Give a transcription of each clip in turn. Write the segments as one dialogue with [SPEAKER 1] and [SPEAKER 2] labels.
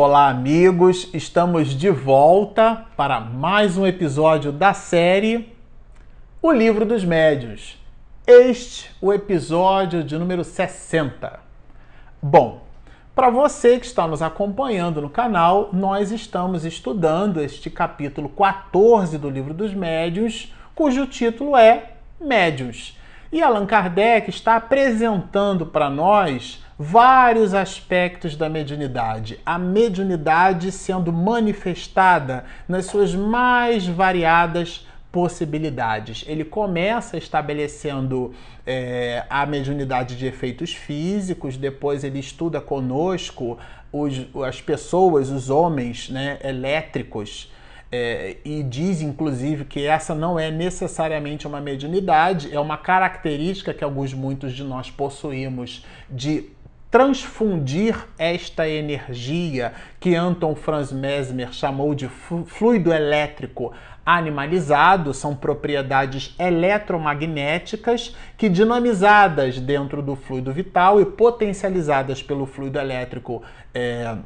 [SPEAKER 1] Olá, amigos! Estamos de volta para mais um episódio da série O Livro dos Médios. Este o episódio de número 60. Bom, para você que está nos acompanhando no canal, nós estamos estudando este capítulo 14 do Livro dos Médios, cujo título é Médios. E Allan Kardec está apresentando para nós vários aspectos da mediunidade. A mediunidade sendo manifestada nas suas mais variadas possibilidades. Ele começa estabelecendo é, a mediunidade de efeitos físicos, depois ele estuda conosco os, as pessoas, os homens né, elétricos. É, e diz inclusive que essa não é necessariamente uma mediunidade, é uma característica que alguns muitos de nós possuímos de transfundir esta energia que Anton Franz Mesmer chamou de fluido elétrico animalizado, são propriedades eletromagnéticas que, dinamizadas dentro do fluido vital e potencializadas pelo fluido elétrico é,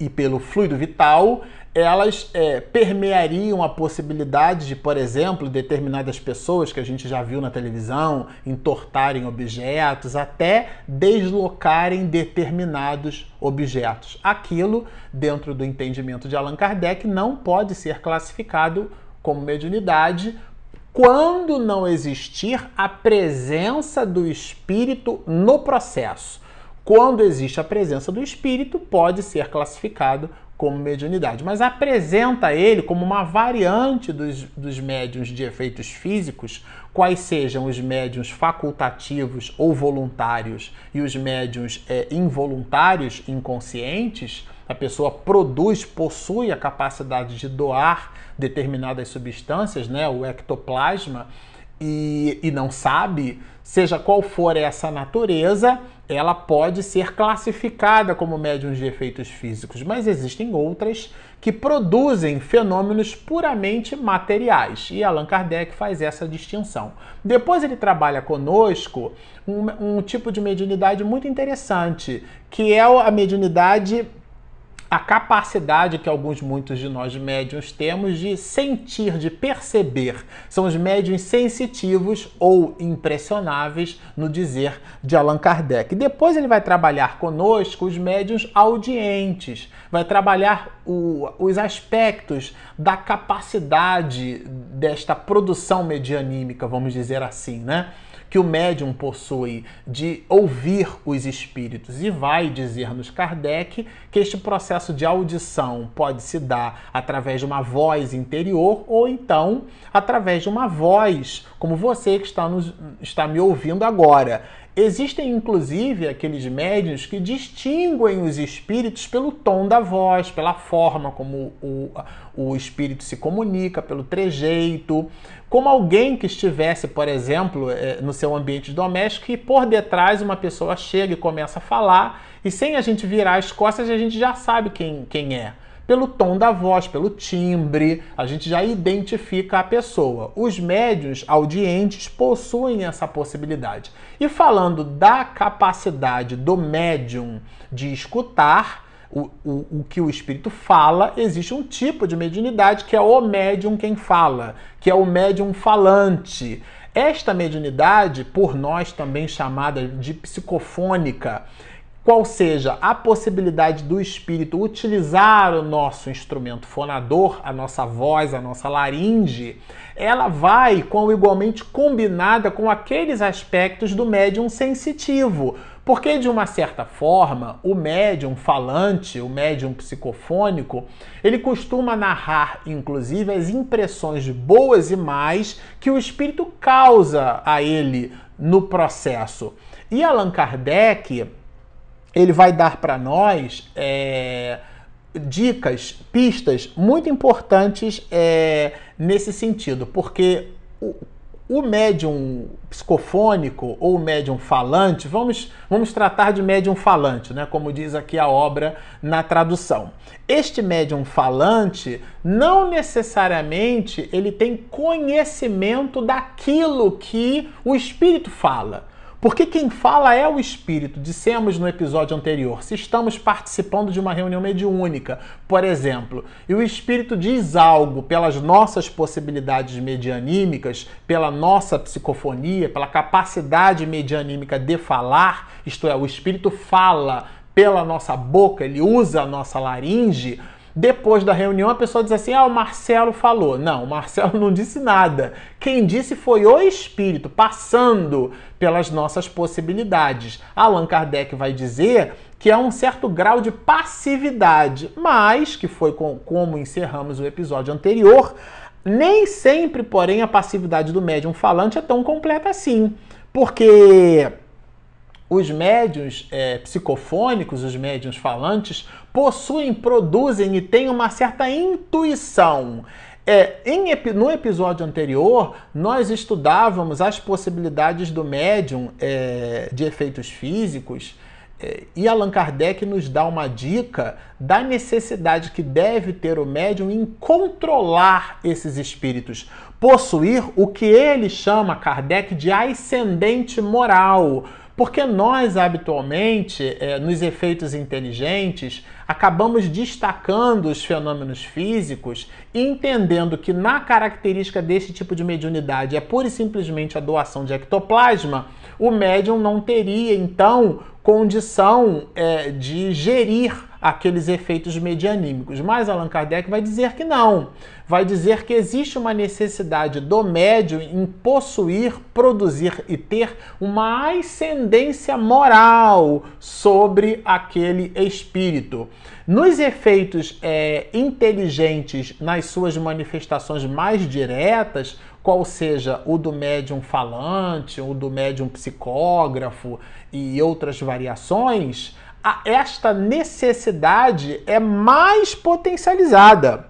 [SPEAKER 1] e pelo fluido vital, elas é, permeariam a possibilidade de, por exemplo, determinadas pessoas que a gente já viu na televisão entortarem objetos, até deslocarem determinados objetos. Aquilo, dentro do entendimento de Allan Kardec, não pode ser classificado como mediunidade quando não existir a presença do espírito no processo. Quando existe a presença do espírito, pode ser classificado como mediunidade, mas apresenta ele como uma variante dos, dos médiums de efeitos físicos, quais sejam os médiums facultativos ou voluntários e os médiums é, involuntários, inconscientes. A pessoa produz, possui a capacidade de doar determinadas substâncias, né, o ectoplasma, e, e não sabe, seja qual for essa natureza, ela pode ser classificada como médium de efeitos físicos, mas existem outras que produzem fenômenos puramente materiais. E Allan Kardec faz essa distinção. Depois ele trabalha conosco um, um tipo de mediunidade muito interessante, que é a mediunidade a capacidade que alguns, muitos de nós médiums temos de sentir, de perceber. São os médiums sensitivos ou impressionáveis no dizer de Allan Kardec. Depois ele vai trabalhar conosco os médiums audientes, vai trabalhar o, os aspectos da capacidade desta produção medianímica, vamos dizer assim, né? que o médium possui de ouvir os espíritos. E vai dizer-nos Kardec que este processo de audição pode se dar através de uma voz interior ou então através de uma voz, como você que está, nos, está me ouvindo agora. Existem inclusive aqueles médiuns que distinguem os espíritos pelo tom da voz, pela forma como o, o espírito se comunica, pelo trejeito, como alguém que estivesse, por exemplo, eh, no seu ambiente doméstico e por detrás uma pessoa chega e começa a falar e sem a gente virar as costas a gente já sabe quem, quem é pelo tom da voz, pelo timbre, a gente já identifica a pessoa. Os médios audientes possuem essa possibilidade. E falando da capacidade do médium de escutar, o, o, o, que o espírito fala, existe um tipo de mediunidade que é o médium quem fala, que é o médium falante. Esta mediunidade, por nós também chamada de psicofônica, qual seja a possibilidade do espírito utilizar o nosso instrumento fonador, a nossa voz, a nossa laringe, ela vai com igualmente combinada com aqueles aspectos do médium sensitivo. Porque, de uma certa forma, o médium falante, o médium psicofônico, ele costuma narrar, inclusive, as impressões boas e más que o espírito causa a ele no processo. E Allan Kardec, ele vai dar para nós é, dicas, pistas muito importantes é, nesse sentido, porque o, o médium psicofônico ou médium falante, vamos, vamos tratar de médium falante, né, como diz aqui a obra na tradução. Este médium falante não necessariamente ele tem conhecimento daquilo que o espírito fala. Porque quem fala é o espírito. Dissemos no episódio anterior, se estamos participando de uma reunião mediúnica, por exemplo, e o espírito diz algo pelas nossas possibilidades medianímicas, pela nossa psicofonia, pela capacidade medianímica de falar, isto é, o espírito fala pela nossa boca, ele usa a nossa laringe depois da reunião, a pessoa diz assim: Ah, o Marcelo falou. Não, o Marcelo não disse nada. Quem disse foi o espírito, passando pelas nossas possibilidades. Allan Kardec vai dizer que há um certo grau de passividade, mas, que foi com, como encerramos o episódio anterior, nem sempre, porém, a passividade do médium falante é tão completa assim. Porque os médiums é, psicofônicos, os médiums falantes, possuem, produzem e têm uma certa intuição. É, em, no episódio anterior, nós estudávamos as possibilidades do médium é, de efeitos físicos é, e Allan Kardec nos dá uma dica da necessidade que deve ter o médium em controlar esses espíritos, possuir o que ele chama, Kardec, de ascendente moral porque nós, habitualmente, é, nos efeitos inteligentes, acabamos destacando os fenômenos físicos, entendendo que na característica desse tipo de mediunidade é pura e simplesmente a doação de ectoplasma, o médium não teria, então, condição é, de gerir aqueles efeitos medianímicos. Mas Allan Kardec vai dizer que não. Vai dizer que existe uma necessidade do médium em possuir, produzir e ter uma ascendência moral sobre aquele espírito. Nos efeitos é, inteligentes, nas suas manifestações mais diretas, qual seja o do médium falante, o do médium psicógrafo e outras variações, esta necessidade é mais potencializada.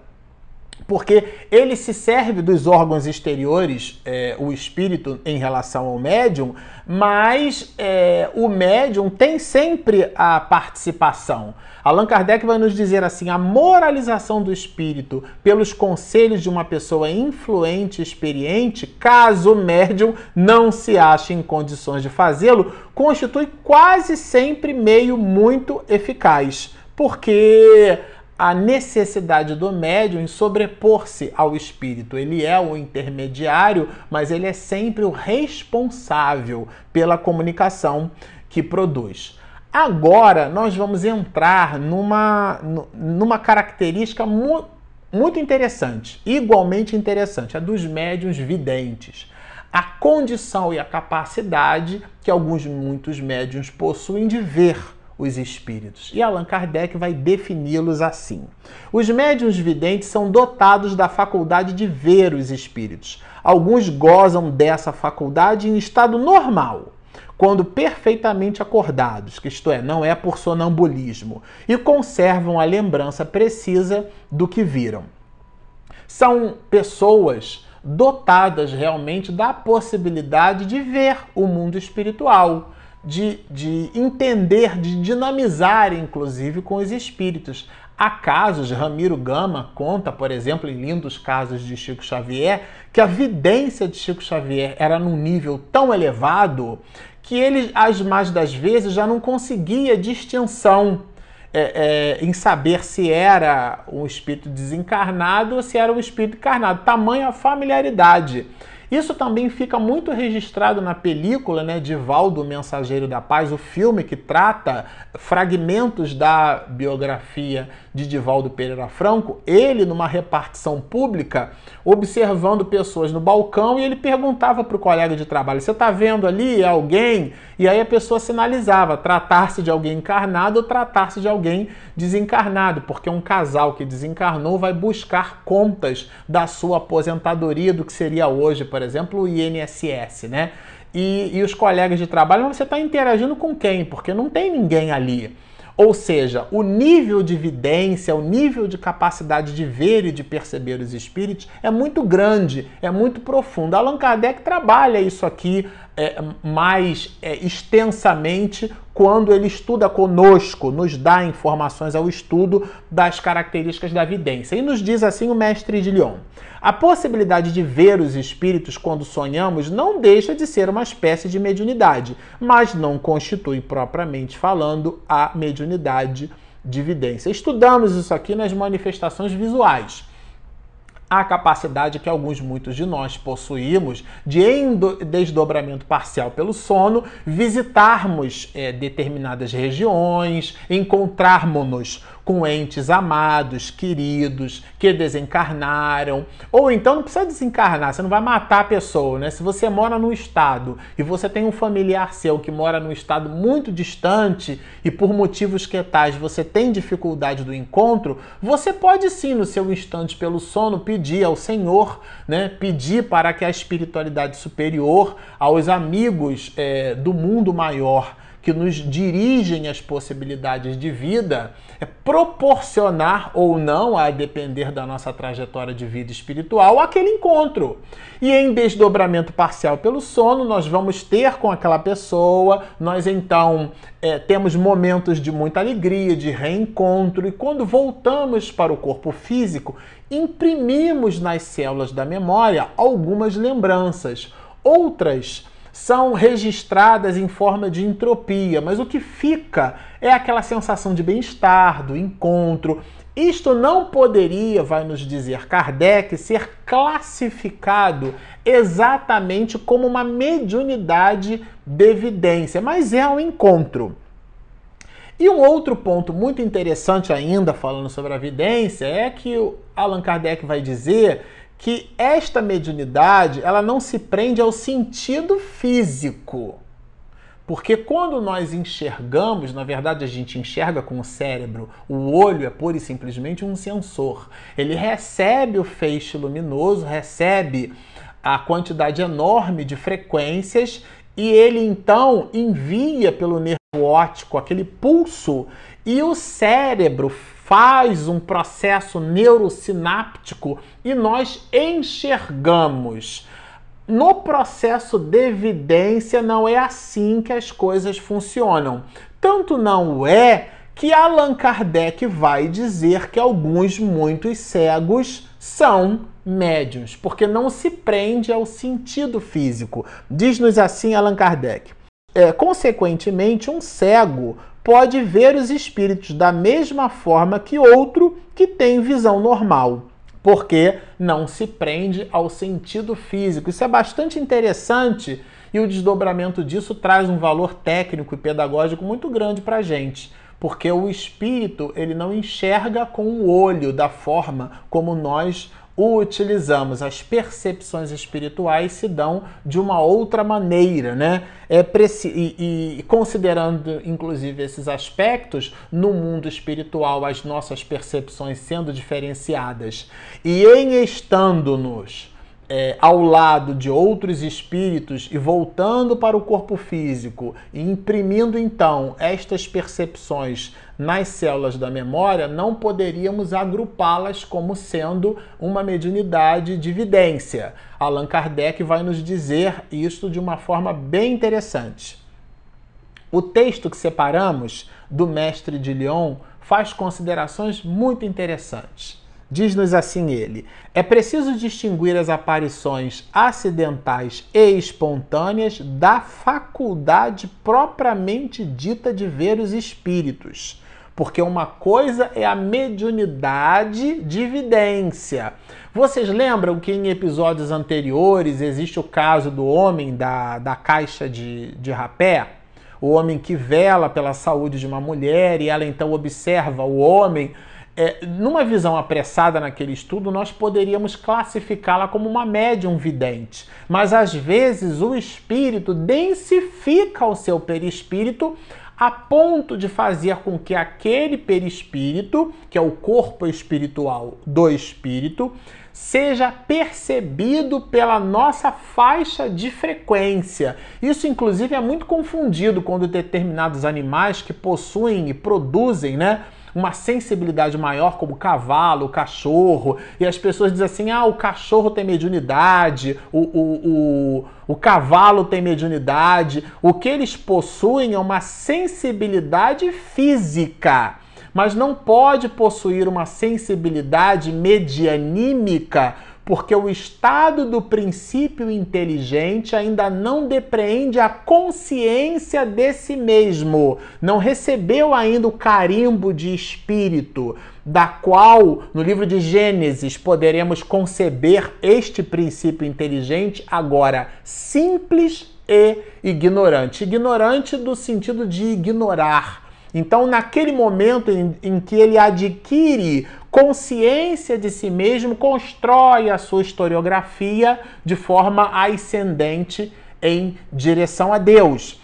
[SPEAKER 1] Porque ele se serve dos órgãos exteriores, é, o espírito, em relação ao médium, mas é, o médium tem sempre a participação. Allan Kardec vai nos dizer assim: a moralização do espírito pelos conselhos de uma pessoa influente experiente, caso o médium não se ache em condições de fazê-lo, constitui quase sempre meio muito eficaz. Porque a necessidade do médium em sobrepor-se ao espírito. Ele é o intermediário, mas ele é sempre o responsável pela comunicação que produz. Agora nós vamos entrar numa, numa característica mu muito interessante, igualmente interessante, a dos médiuns videntes. A condição e a capacidade que alguns muitos médiuns possuem de ver os espíritos. E Allan Kardec vai defini-los assim: Os médiuns videntes são dotados da faculdade de ver os espíritos. Alguns gozam dessa faculdade em estado normal quando perfeitamente acordados, isto é, não é por sonambulismo, e conservam a lembrança precisa do que viram. São pessoas dotadas realmente da possibilidade de ver o mundo espiritual, de, de entender, de dinamizar, inclusive, com os espíritos. Há casos, Ramiro Gama conta, por exemplo, em lindos casos de Chico Xavier, que a vidência de Chico Xavier era num nível tão elevado que ele, as mais das vezes, já não conseguia distinção é, é, em saber se era um espírito desencarnado ou se era um espírito encarnado. Tamanha familiaridade. Isso também fica muito registrado na película né, de Valdo Mensageiro da Paz, o filme que trata fragmentos da biografia de Divaldo Pereira Franco, ele numa repartição pública, observando pessoas no balcão e ele perguntava para o colega de trabalho: Você está vendo ali alguém? E aí a pessoa sinalizava tratar-se de alguém encarnado ou tratar-se de alguém desencarnado, porque um casal que desencarnou vai buscar contas da sua aposentadoria, do que seria hoje, por exemplo, o INSS, né? E, e os colegas de trabalho, você está interagindo com quem? Porque não tem ninguém ali. Ou seja, o nível de evidência, o nível de capacidade de ver e de perceber os espíritos é muito grande, é muito profundo. Allan Kardec trabalha isso aqui é, mais é, extensamente quando ele estuda conosco, nos dá informações ao estudo das características da vidência. E nos diz assim o mestre de Lyon: a possibilidade de ver os espíritos quando sonhamos não deixa de ser uma espécie de mediunidade, mas não constitui propriamente falando a mediunidade de vidência. Estudamos isso aqui nas manifestações visuais a capacidade que alguns, muitos de nós possuímos de, em desdobramento parcial pelo sono, visitarmos é, determinadas regiões, encontrarmos-nos com entes amados, queridos, que desencarnaram. Ou então não precisa desencarnar, você não vai matar a pessoa, né? Se você mora num estado e você tem um familiar seu que mora num estado muito distante e por motivos que tais você tem dificuldade do encontro, você pode sim, no seu instante pelo sono, pedir ao Senhor, né? Pedir para que a espiritualidade superior, aos amigos é, do mundo maior, que nos dirigem às possibilidades de vida, é proporcionar ou não, a depender da nossa trajetória de vida espiritual, aquele encontro. E em desdobramento parcial pelo sono, nós vamos ter com aquela pessoa, nós então é, temos momentos de muita alegria, de reencontro, e quando voltamos para o corpo físico, imprimimos nas células da memória algumas lembranças. Outras são registradas em forma de entropia, mas o que fica é aquela sensação de bem-estar, do encontro. Isto não poderia, vai nos dizer Kardec, ser classificado exatamente como uma mediunidade de evidência, mas é um encontro. E um outro ponto muito interessante ainda falando sobre a evidência é que Allan Kardec vai dizer que esta mediunidade ela não se prende ao sentido físico. Porque quando nós enxergamos, na verdade a gente enxerga com o cérebro, o olho é pura e simplesmente um sensor. Ele recebe o feixe luminoso, recebe a quantidade enorme de frequências e ele então envia pelo nervo óptico aquele pulso e o cérebro faz um processo neurosináptico e nós enxergamos. No processo de evidência, não é assim que as coisas funcionam. Tanto não é que Allan Kardec vai dizer que alguns muitos cegos são médios, porque não se prende ao sentido físico. Diz-nos assim Allan Kardec. É, consequentemente, um cego pode ver os espíritos da mesma forma que outro que tem visão normal, porque não se prende ao sentido físico. Isso é bastante interessante e o desdobramento disso traz um valor técnico e pedagógico muito grande para a gente porque o espírito ele não enxerga com o olho da forma como nós utilizamos. As percepções espirituais se dão de uma outra maneira, né? É e, e considerando inclusive esses aspectos, no mundo espiritual as nossas percepções sendo diferenciadas e em estando-nos é, ao lado de outros espíritos e voltando para o corpo físico e imprimindo então estas percepções nas células da memória, não poderíamos agrupá-las como sendo uma mediunidade de evidência. Allan Kardec vai nos dizer isso de uma forma bem interessante. O texto que separamos do Mestre de Lyon faz considerações muito interessantes. Diz-nos assim ele: é preciso distinguir as aparições acidentais e espontâneas da faculdade propriamente dita de ver os espíritos. Porque uma coisa é a mediunidade de evidência. Vocês lembram que em episódios anteriores existe o caso do homem da, da caixa de, de rapé? O homem que vela pela saúde de uma mulher e ela então observa o homem é, numa visão apressada naquele estudo, nós poderíamos classificá-la como uma médium vidente, mas às vezes o espírito densifica o seu perispírito a ponto de fazer com que aquele perispírito, que é o corpo espiritual do espírito, seja percebido pela nossa faixa de frequência. Isso, inclusive, é muito confundido quando determinados animais que possuem e produzem né, uma sensibilidade maior, como cavalo, cachorro, e as pessoas dizem assim: ah, o cachorro tem mediunidade, o, o, o, o cavalo tem mediunidade. O que eles possuem é uma sensibilidade física mas não pode possuir uma sensibilidade medianímica porque o estado do princípio inteligente ainda não depreende a consciência de si mesmo, não recebeu ainda o carimbo de espírito, da qual, no livro de Gênesis, poderemos conceber este princípio inteligente agora simples e ignorante. Ignorante do sentido de ignorar. Então, naquele momento em, em que ele adquire consciência de si mesmo, constrói a sua historiografia de forma ascendente em direção a Deus.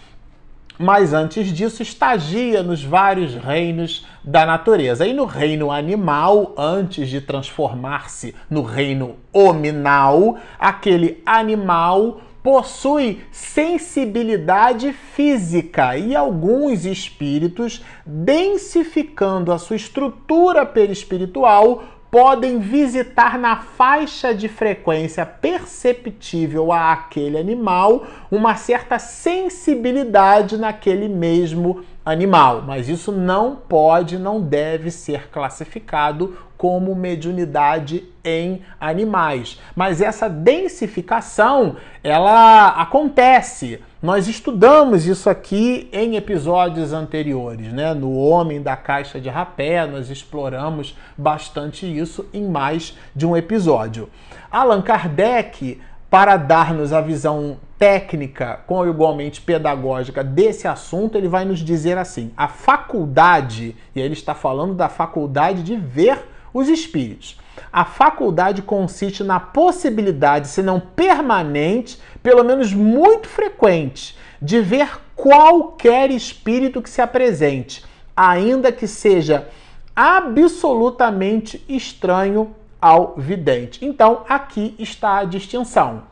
[SPEAKER 1] Mas antes disso, estagia nos vários reinos da natureza. E no reino animal, antes de transformar-se no reino hominal, aquele animal possui sensibilidade física e alguns espíritos, densificando a sua estrutura perispiritual, podem visitar na faixa de frequência perceptível a aquele animal uma certa sensibilidade naquele mesmo animal, mas isso não pode, não deve ser classificado como mediunidade em animais. Mas essa densificação, ela acontece. Nós estudamos isso aqui em episódios anteriores, né? No Homem da Caixa de Rapé, nós exploramos bastante isso em mais de um episódio. Allan Kardec, para dar-nos a visão técnica, com igualmente pedagógica desse assunto, ele vai nos dizer assim: a faculdade, e ele está falando da faculdade de ver os espíritos. A faculdade consiste na possibilidade, se não permanente, pelo menos muito frequente, de ver qualquer espírito que se apresente, ainda que seja absolutamente estranho ao vidente. Então, aqui está a distinção.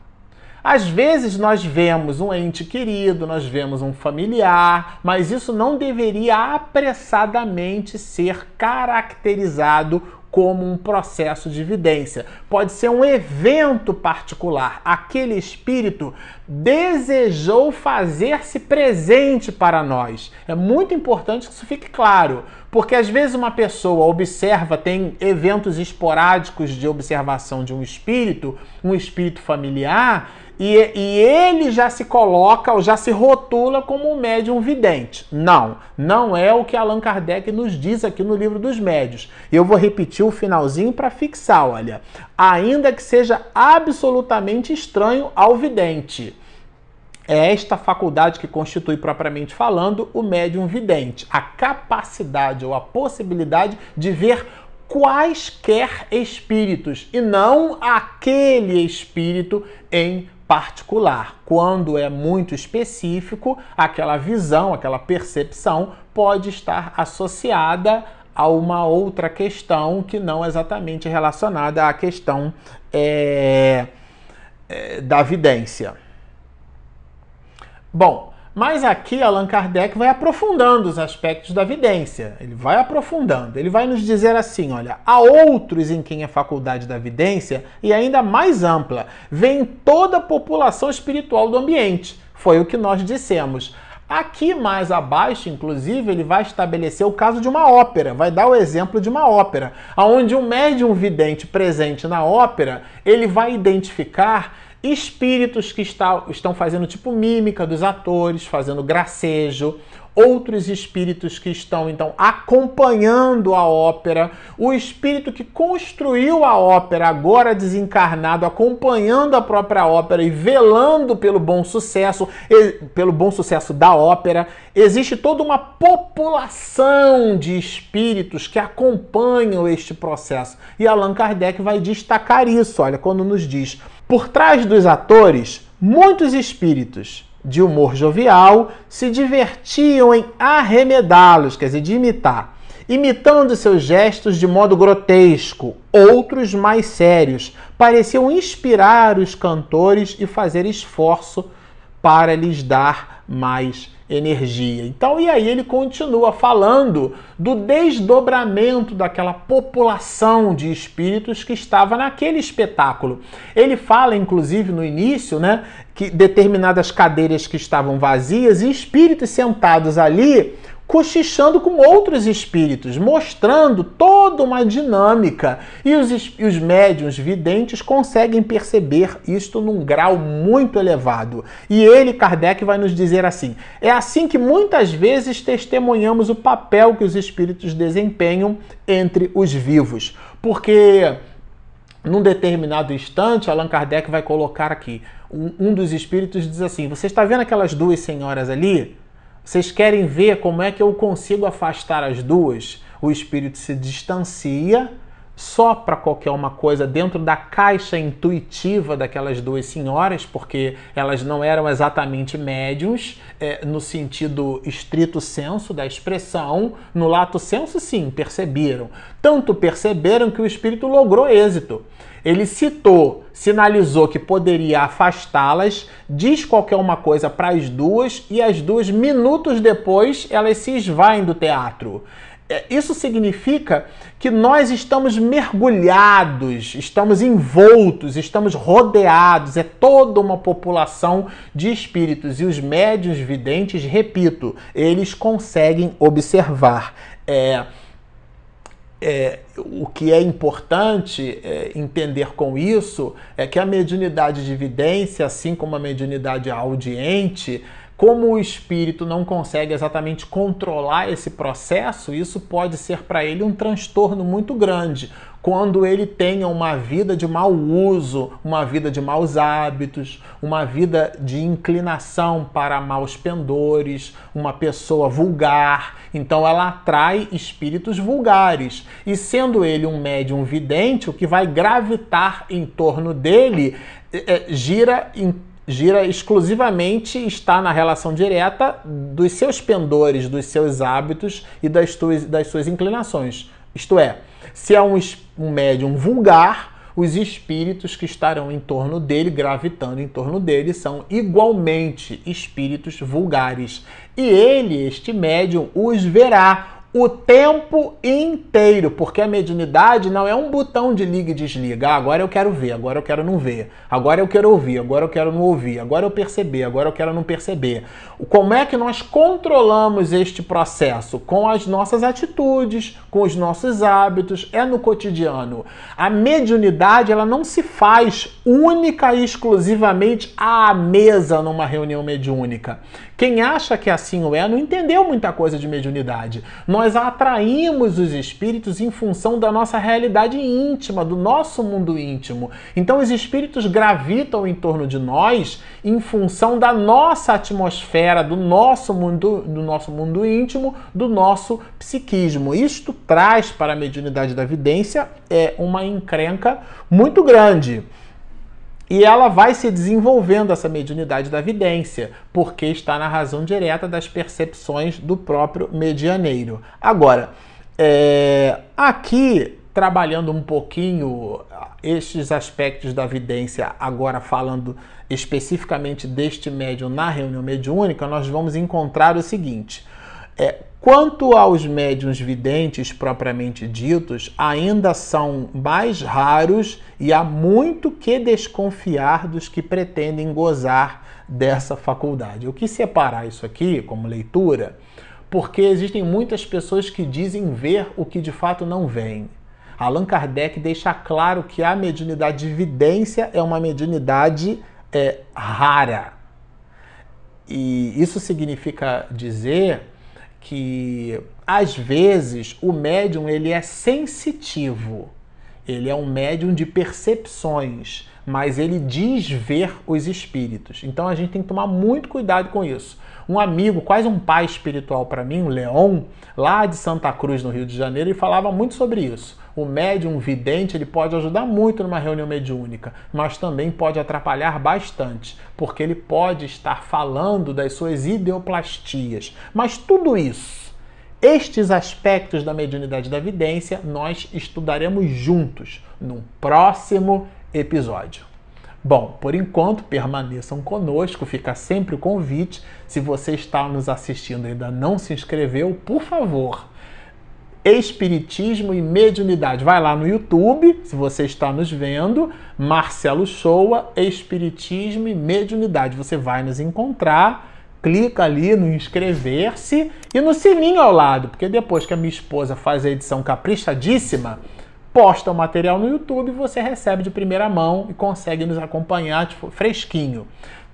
[SPEAKER 1] Às vezes nós vemos um ente querido, nós vemos um familiar, mas isso não deveria apressadamente ser caracterizado como um processo de evidência. Pode ser um evento particular. Aquele espírito desejou fazer-se presente para nós. É muito importante que isso fique claro, porque às vezes uma pessoa observa, tem eventos esporádicos de observação de um espírito, um espírito familiar, e, e, ele já se coloca ou já se rotula como um médium vidente. Não, não é o que Allan Kardec nos diz aqui no livro dos médios. Eu vou repetir o finalzinho para fixar, olha. Ainda que seja absolutamente estranho ao vidente. É esta faculdade que constitui, propriamente falando, o médium vidente. A capacidade ou a possibilidade de ver quaisquer espíritos e não aquele espírito em particular. Quando é muito específico, aquela visão, aquela percepção pode estar associada a uma outra questão que não exatamente relacionada à questão é, é, da vidência. Bom, mas aqui Allan Kardec vai aprofundando os aspectos da vidência. Ele vai aprofundando. Ele vai nos dizer assim: olha, há outros em quem a faculdade da vidência, e ainda mais ampla, vem toda a população espiritual do ambiente. Foi o que nós dissemos. Aqui mais abaixo, inclusive, ele vai estabelecer o caso de uma ópera, vai dar o exemplo de uma ópera, onde um médium vidente presente na ópera, ele vai identificar espíritos que está, estão fazendo tipo mímica dos atores, fazendo gracejo, outros espíritos que estão então acompanhando a ópera, o espírito que construiu a ópera, agora desencarnado, acompanhando a própria ópera e velando pelo bom sucesso, pelo bom sucesso da ópera. Existe toda uma população de espíritos que acompanham este processo. E Allan Kardec vai destacar isso, olha, quando nos diz: por trás dos atores, muitos espíritos de humor jovial, se divertiam em arremedá-los, quer dizer, de imitar, imitando seus gestos de modo grotesco. Outros, mais sérios, pareciam inspirar os cantores e fazer esforço para lhes dar mais energia. Então, e aí ele continua falando do desdobramento daquela população de espíritos que estava naquele espetáculo. Ele fala, inclusive, no início, né, que determinadas cadeiras que estavam vazias e espíritos sentados ali cochichando com outros espíritos, mostrando toda uma dinâmica. E os, e os médiuns videntes conseguem perceber isto num grau muito elevado. E ele, Kardec, vai nos dizer assim: é assim que muitas vezes testemunhamos o papel que os espíritos desempenham entre os vivos. Porque num determinado instante, Allan Kardec vai colocar aqui: um, um dos espíritos diz assim: Você está vendo aquelas duas senhoras ali? Vocês querem ver como é que eu consigo afastar as duas? O espírito se distancia, sopra qualquer uma coisa dentro da caixa intuitiva daquelas duas senhoras, porque elas não eram exatamente médiums, é, no sentido estrito senso da expressão, no lato senso, sim, perceberam. Tanto perceberam que o espírito logrou êxito. Ele citou, sinalizou que poderia afastá-las, diz qualquer uma coisa para as duas e as duas, minutos depois, elas se esvaem do teatro. É, isso significa que nós estamos mergulhados, estamos envoltos, estamos rodeados, é toda uma população de espíritos. E os médios videntes, repito, eles conseguem observar. É, é, o que é importante é, entender com isso é que a mediunidade de evidência, assim como a mediunidade audiente, como o espírito não consegue exatamente controlar esse processo, isso pode ser para ele um transtorno muito grande. Quando ele tenha uma vida de mau uso, uma vida de maus hábitos, uma vida de inclinação para maus pendores, uma pessoa vulgar, então ela atrai espíritos vulgares. E sendo ele um médium vidente, o que vai gravitar em torno dele é, gira em gira exclusivamente está na relação direta dos seus pendores, dos seus hábitos e das, tuas, das suas inclinações. Isto é, se é um, um médium vulgar, os espíritos que estarão em torno dele, gravitando em torno dele, são igualmente espíritos vulgares. E ele, este médium, os verá, o tempo inteiro, porque a mediunidade não é um botão de liga e desliga. Ah, agora eu quero ver, agora eu quero não ver, agora eu quero ouvir, agora eu quero não ouvir, agora eu perceber, agora eu quero não perceber. Como é que nós controlamos este processo? Com as nossas atitudes, com os nossos hábitos, é no cotidiano. A mediunidade ela não se faz única e exclusivamente à mesa numa reunião mediúnica. Quem acha que assim o é não entendeu muita coisa de mediunidade. Nós atraímos os espíritos em função da nossa realidade íntima, do nosso mundo íntimo. Então os espíritos gravitam em torno de nós em função da nossa atmosfera, do nosso mundo, do nosso mundo íntimo, do nosso psiquismo. Isto traz para a mediunidade da vidência é uma encrenca muito grande. E ela vai se desenvolvendo, essa mediunidade da vidência, porque está na razão direta das percepções do próprio medianeiro. Agora, é, aqui, trabalhando um pouquinho estes aspectos da vidência, agora falando especificamente deste médium na reunião mediúnica, nós vamos encontrar o seguinte. É, Quanto aos médiums videntes propriamente ditos, ainda são mais raros e há muito que desconfiar dos que pretendem gozar dessa faculdade. O que separar isso aqui como leitura? Porque existem muitas pessoas que dizem ver o que de fato não veem. Allan Kardec deixa claro que a mediunidade de vidência é uma mediunidade é, rara. E isso significa dizer que às vezes o médium ele é sensitivo, ele é um médium de percepções, mas ele diz ver os espíritos. Então a gente tem que tomar muito cuidado com isso. Um amigo, quase um pai espiritual para mim, o Leon, lá de Santa Cruz, no Rio de Janeiro, ele falava muito sobre isso o médium vidente ele pode ajudar muito numa reunião mediúnica, mas também pode atrapalhar bastante, porque ele pode estar falando das suas ideoplastias. Mas tudo isso, estes aspectos da mediunidade da vidência, nós estudaremos juntos num próximo episódio. Bom, por enquanto, permaneçam conosco, fica sempre o convite. Se você está nos assistindo e ainda não se inscreveu, por favor, Espiritismo e Mediunidade. Vai lá no YouTube, se você está nos vendo, Marcelo Shoa, Espiritismo e Mediunidade. Você vai nos encontrar, clica ali no inscrever-se e no sininho ao lado, porque depois que a minha esposa faz a edição caprichadíssima, posta o material no YouTube, você recebe de primeira mão e consegue nos acompanhar tipo, fresquinho.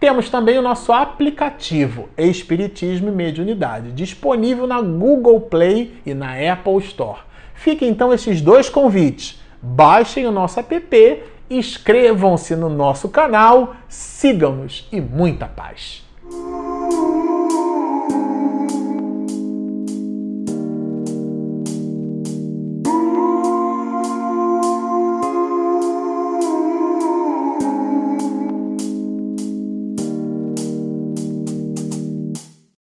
[SPEAKER 1] Temos também o nosso aplicativo Espiritismo e Mediunidade, disponível na Google Play e na Apple Store. Fiquem então esses dois convites. Baixem o nosso app, inscrevam-se no nosso canal, sigam-nos e muita paz.